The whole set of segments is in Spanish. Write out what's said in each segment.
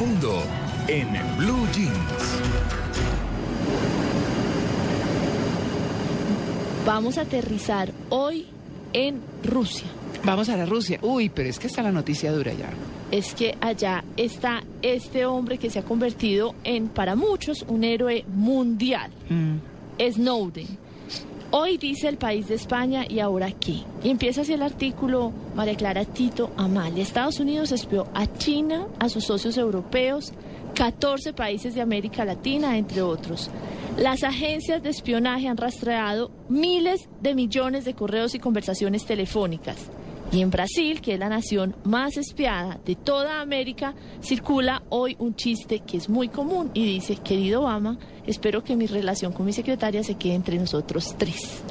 Mundo en Blue Jeans. Vamos a aterrizar hoy en Rusia. Vamos a la Rusia. Uy, pero es que está la noticia dura ya. Es que allá está este hombre que se ha convertido en, para muchos, un héroe mundial. Snowden. Hoy dice el país de España y ahora qué. Y empieza así el artículo María Clara Tito Amalia. Estados Unidos espió a China, a sus socios europeos, 14 países de América Latina, entre otros. Las agencias de espionaje han rastreado miles de millones de correos y conversaciones telefónicas. Y en Brasil, que es la nación más espiada de toda América, circula hoy un chiste que es muy común y dice, querido Obama, espero que mi relación con mi secretaria se quede entre nosotros tres.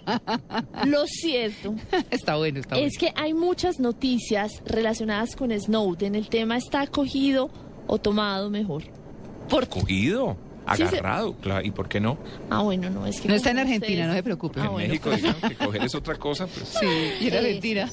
Lo cierto Está bueno, está bueno. es que hay muchas noticias relacionadas con Snowden. El tema está cogido o tomado mejor. Por... Cogido, Sí, se- agarrado, claro, ¿y por qué no? Ah, bueno, no, es que... No está en Argentina, no se ustedes- preocupe. Ah, en bueno. México, dijeron que coger es otra cosa, pues. Sí, y en Argentina.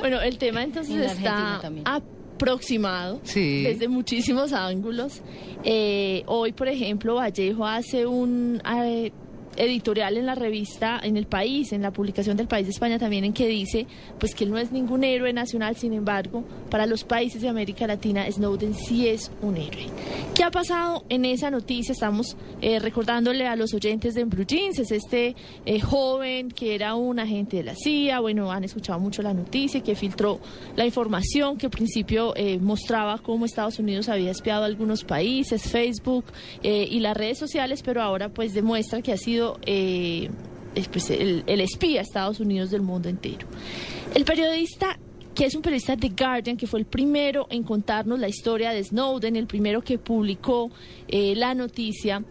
Bueno, el tema entonces En está aproximado Sí. desde muchísimos ángulos. Eh, hoy, por ejemplo, Vallejo hace un eh, editorial en la revista, en el país, en la publicación del País de España también, en que dice pues que él no es ningún héroe nacional, sin embargo, para los países de América Latina, Snowden sí es un héroe. ¿Qué ha pasado en esa noticia? Estamos eh, recordándole a los oyentes de Blue Jeans, es este eh, joven que era un agente de la CIA, bueno, han escuchado mucho la noticia, que filtró la información que al principio eh, mostraba cómo Estados Unidos había espiado a algunos países, Facebook eh, y las redes sociales, pero ahora pues demuestra que ha sido eh, el, el espía de Estados Unidos del mundo entero. El periodista que es un periodista de Guardian, que fue el primero en contarnos la historia de Snowden, el primero que publicó eh, la noticia,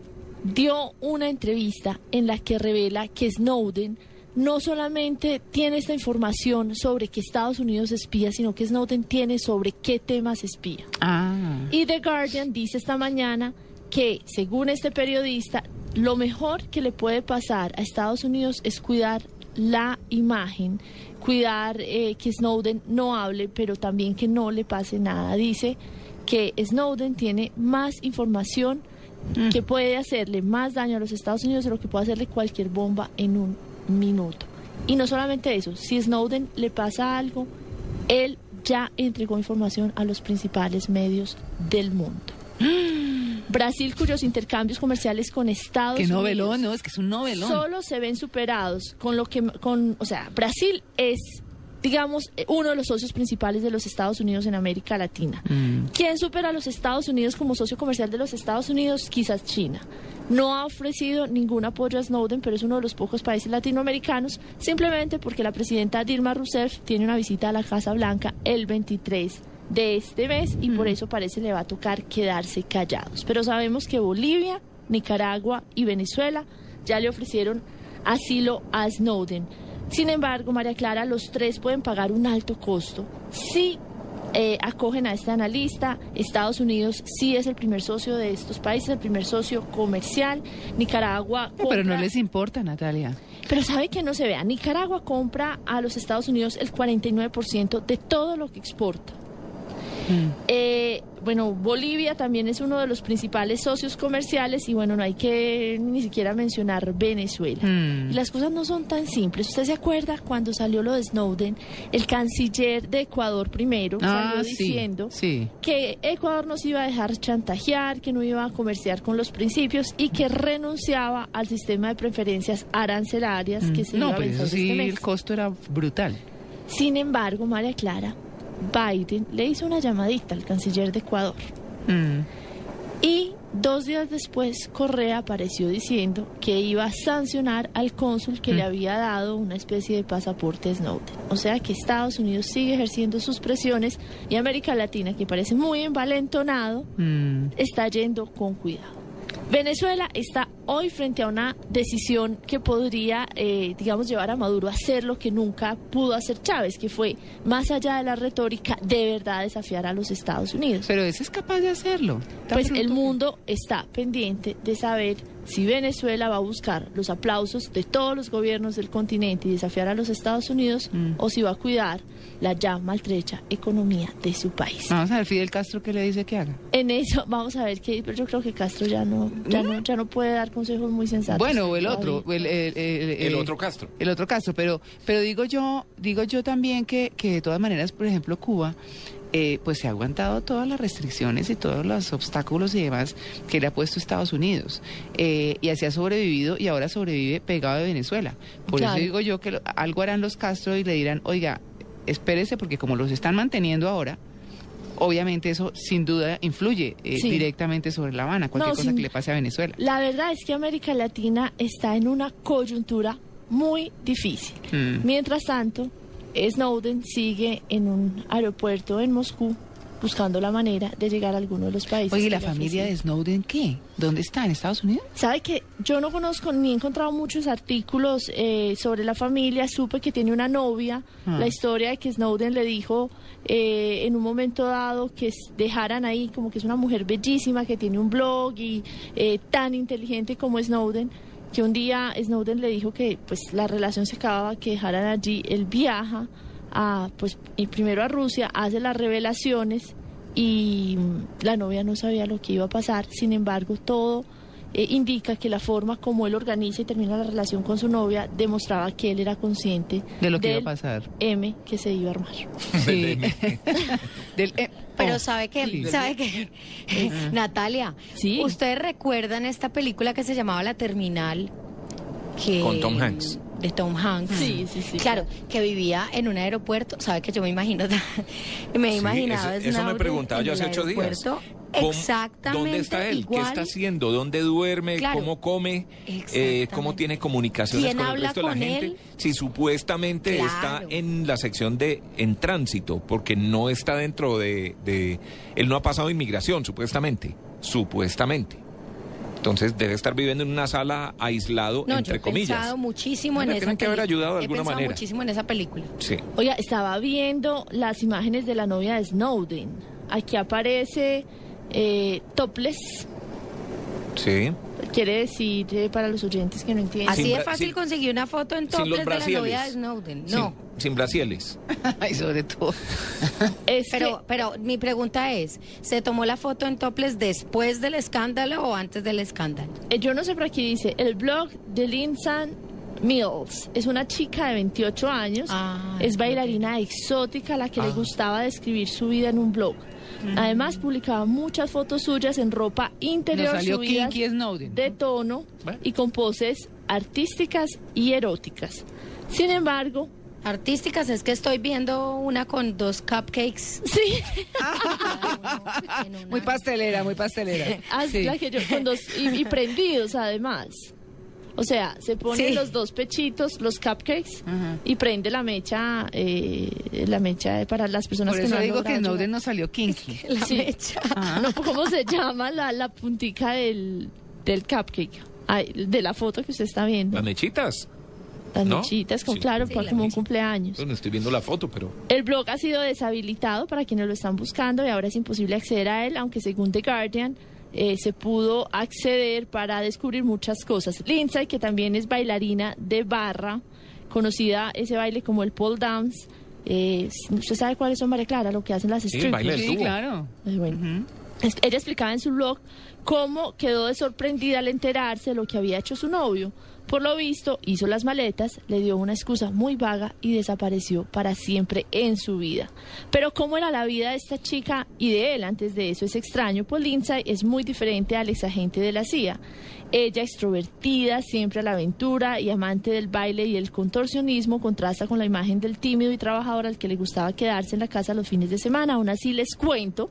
dio una entrevista en la que revela que Snowden no solamente tiene esta información sobre que Estados Unidos espía, sino que Snowden tiene sobre qué temas espía. Ah. Y The Guardian dice esta mañana que, según este periodista, lo mejor que le puede pasar a Estados Unidos es cuidar la imagen, cuidar eh, que Snowden no hable, pero también que no le pase nada. Dice que Snowden tiene más información que puede hacerle más daño a los Estados Unidos de lo que puede hacerle cualquier bomba en un minuto. Y no solamente eso, si Snowden le pasa algo, él ya entregó información a los principales medios del mundo. Brasil, cuyos intercambios comerciales con Estados Qué Unidos novelón, ¿no? Es que es un novelón. solo se ven superados con lo que con o sea Brasil es digamos uno de los socios principales de los Estados Unidos en América Latina Mm. quién supera a los Estados Unidos como socio comercial de los Estados Unidos quizás China no ha ofrecido ningún apoyo a Snowden pero es uno de los pocos países latinoamericanos simplemente porque la presidenta Dilma Rousseff tiene una visita a la Casa Blanca el 23 de este mes y por eso parece le va a tocar quedarse callados pero sabemos que Bolivia Nicaragua y Venezuela ya le ofrecieron asilo a Snowden. Sin embargo, María Clara, los tres pueden pagar un alto costo si eh, acogen a este analista. Estados Unidos sí es el primer socio de estos países, el primer socio comercial. Nicaragua. No, pero no compra- les importa, Natalia. Pero sabe que no se vea. Nicaragua compra a los Estados Unidos el 49% de todo lo que exporta. Eh, bueno, Bolivia también es uno de los principales socios comerciales y bueno, no hay que ni siquiera mencionar Venezuela. Mm. Las cosas no son tan simples. ¿Usted se acuerda cuando salió lo de Snowden? El canciller de Ecuador primero Ah, salió sí, diciendo sí. que Ecuador no se iba a dejar chantajear, que no iba a comerciar con los principios y que renunciaba al sistema de preferencias arancelarias que se Mm. no, iba a pero eso este sí, mes. el costo era brutal. Sin embargo, María Clara, Biden le hizo una llamadita al canciller de Ecuador Mm. y Dos días después, Correa apareció diciendo que iba a sancionar al cónsul que le había dado una especie de pasaporte Snowden. O sea que Estados Unidos sigue ejerciendo sus presiones y América Latina, que parece muy envalentonado, Mm. está yendo con cuidado. Venezuela está hoy frente a una decisión que podría, eh, digamos, llevar a Maduro a hacer lo que nunca pudo hacer Chávez, que fue, más allá de la retórica, de verdad desafiar a los Estados Unidos. Pero ese es capaz de hacerlo. Pues el mundo está pendiente de saber si Venezuela va a buscar los aplausos de todos los gobiernos del continente y desafiar a los Estados Unidos Mm. o si va a cuidar la ya maltrecha economía de su país. Vamos a ver Fidel Castro qué le dice que haga. En eso vamos a ver qué, pero yo creo que Castro ya no, ya no, ya no puede dar consejos muy sensatos. Bueno, o el otro, o el, el- el- El otro Castro. El otro Castro, pero, pero digo yo, digo yo también que, que de todas maneras, por ejemplo, Cuba, eh, pues se ha aguantado todas las restricciones y todos los obstáculos y demás que le ha puesto Estados Unidos. Eh, y así ha sobrevivido y ahora sobrevive pegado de Venezuela. Por Claro. eso digo yo que lo- algo harán los Castro y le dirán, oiga, espérese porque como los están manteniendo ahora, obviamente eso sin duda influye eh, Sí. directamente sobre La Habana, cualquier No, cosa sin- que le pase a Venezuela. La verdad es que América Latina está en una coyuntura muy difícil. Mm. Mientras tanto, Snowden sigue en un aeropuerto en Moscú buscando la manera de llegar a alguno de los países. Oye, ¿y la familia de. Snowden qué? ¿Dónde está? ¿En Estados Unidos? Sabe que yo no conozco ni he encontrado muchos artículos eh, sobre la familia. Supe que tiene una novia. Ah. La historia de que Snowden le dijo eh, en un momento dado que dejaran ahí, como que es una mujer bellísima, que tiene un blog y eh, tan inteligente como Snowden, que un día Snowden le dijo que pues la relación se acababa, que dejaran allí. Él viaja a, pues, y primero a Rusia, hace las revelaciones y la novia no sabía lo que iba a pasar. Sin embargo, todo eh, indica que la forma como él organiza y termina la relación con su novia demostraba que él era consciente De lo que iba a del pasar. M que se iba a armar. Sí. Del- eh, Pero oh, sabe que, sí. sabe que, Natalia, Sí. ¿ustedes recuerdan esta película que se llamaba La Terminal? Que, Con Tom Hanks. De Tom Hanks. Sí, sí, sí. Claro, que vivía en un aeropuerto. Sabe que yo me imagino, me he imaginado. eso, eso me preguntaba yo hace ocho días. aeropuerto, ¿Cómo- Exactamente. ¿Dónde está él? Igual. ¿Qué está haciendo? ¿Dónde duerme? Claro. ¿Cómo come? Eh. ¿Cómo tiene comunicaciones ¿Quién con el resto de la con gente? él? Si supuestamente Claro. está en la sección de en tránsito, porque no está dentro de, de... Él no ha pasado inmigración, supuestamente. Supuestamente. Entonces debe estar viviendo en una sala aislado, No, entre yo he comillas. pensado muchísimo No, en esa tienen que haber ayudado de He alguna pensado manera. muchísimo en esa película. Sí. Oiga, estaba viendo las imágenes de la novia de Snowden. Aquí aparece eh, topless. Sí. Quiere decir, eh, para los oyentes que no entienden. Así Sin de bra- fácil sin- conseguí una foto en topless de la novia de. Snowden. Sin- No. Sin, brasieles. Ay, sobre todo. Es Pero, que- pero mi pregunta es, ¿se tomó la foto en topless después del escándalo o antes del escándalo? Eh, Yo no sé por aquí dice, el blog de Linsan Mills. Es una chica de 28 años. Ah, es bailarina exótica a la que le gustaba describir su vida en un blog. Además, publicaba muchas fotos suyas en ropa interior, salió subidas kinky Snowden. de tono Bueno. y con poses artísticas y eróticas. Sin embargo, Artísticas, es que estoy viendo una con dos cupcakes. sí, En una- Muy pastelera, muy pastelera. Sí. la que yo con dos y, y prendidos además. O sea, se ponen Sí. los dos pechitos, los cupcakes Ajá. y prende la mecha, eh, la mecha de- para las personas Por que eso no han digo que logrado Snowden llegar. no salió kinky. La Sí. mecha. No, ¿cómo se llama la, la puntica del, del cupcake? Ay, de la foto que usted está viendo. Las mechitas. Las ¿no? mechitas, con, Sí. claro, Sí, como un cumpleaños. Bueno, estoy viendo la foto, pero... El blog ha sido deshabilitado para quienes lo están buscando y ahora es imposible acceder a él, aunque según The Guardian eh, se pudo acceder para descubrir muchas cosas. Lindsay, que también es bailarina de barra, conocida ese baile como el pole dance. eh, ¿Usted sabe cuáles son, María Clara? Lo que hacen las Sí, del Sí, tubo. claro. Eh, bueno. Es- Ella explicaba en su blog cómo quedó de sorprendida al enterarse de lo que había hecho su novio. Por lo visto, hizo las maletas, le dio una excusa muy vaga y desapareció para siempre en su vida. Pero cómo era la vida de esta chica y de él antes de eso es extraño, pues Lindsay es muy diferente al exagente de la CIA. Ella, extrovertida, siempre a la aventura y amante del baile y el contorsionismo, contrasta con la imagen del tímido y trabajador al que le gustaba quedarse en la casa los fines de semana. Aún así les cuento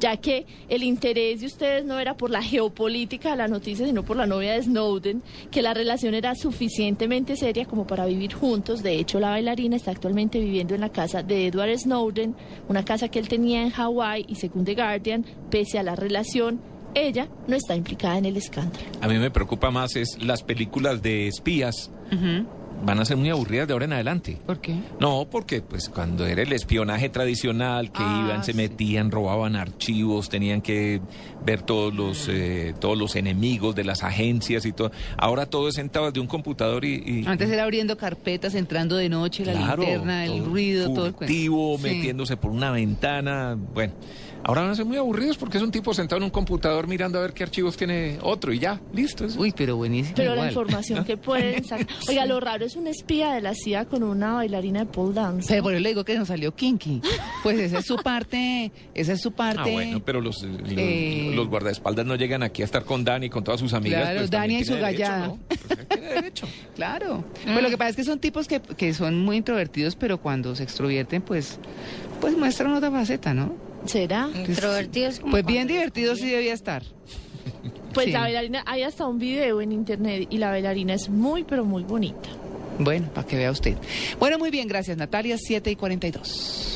ya que el interés de ustedes no era por la geopolítica de la noticia, sino por la novia de Snowden, que la relación era suficientemente seria como para vivir juntos. De hecho, la bailarina está actualmente viviendo en la casa de Edward Snowden, una casa que él tenía en Hawái y según The Guardian, pese a la relación, ella no está implicada en el escándalo. A mí me preocupa más es las películas de espías. Van a ser muy aburridas de ahora en adelante. ¿Por qué? No, porque pues cuando era el espionaje tradicional, que Ah, iban, se sí. metían, robaban archivos, tenían que ver todos los eh, todos los enemigos de las agencias y todo. Ahora todo es sentado desde un computador y, y- Antes era abriendo carpetas, entrando de noche, la Claro, linterna, el ruido, todo el cuento. Sí. metiéndose por una ventana. Bueno, ahora van a ser muy aburridos porque es un tipo sentado en un computador mirando a ver qué archivos tiene otro y ya, listo. eso. Uy, pero buenísimo. Pero la información que pueden sacar. Oiga, lo raro es un espía de la CIA con una bailarina de pole dance. Pero por eso le digo que nos salió kinky. Pues esa es su parte, esa es su parte. Ah, bueno, pero los, los, Eh. los guardaespaldas no llegan aquí a estar con Dani, con todas sus amigas. Claro, pues, Dani y su derecho, gallada. ¿no? Pues, tiene derecho. Claro. Pues lo que pasa es que son tipos que, que son muy introvertidos, pero cuando se extrovierten, pues, pues muestran otra faceta, ¿no? ¿Será? Introvertidos como Pues bien divertido sí debía estar. Pues Sí. la bailarina, hay hasta un video en internet y la bailarina es muy, pero muy bonita. Bueno, para que vea usted. Bueno, muy bien, gracias Natalia, 7 y 42.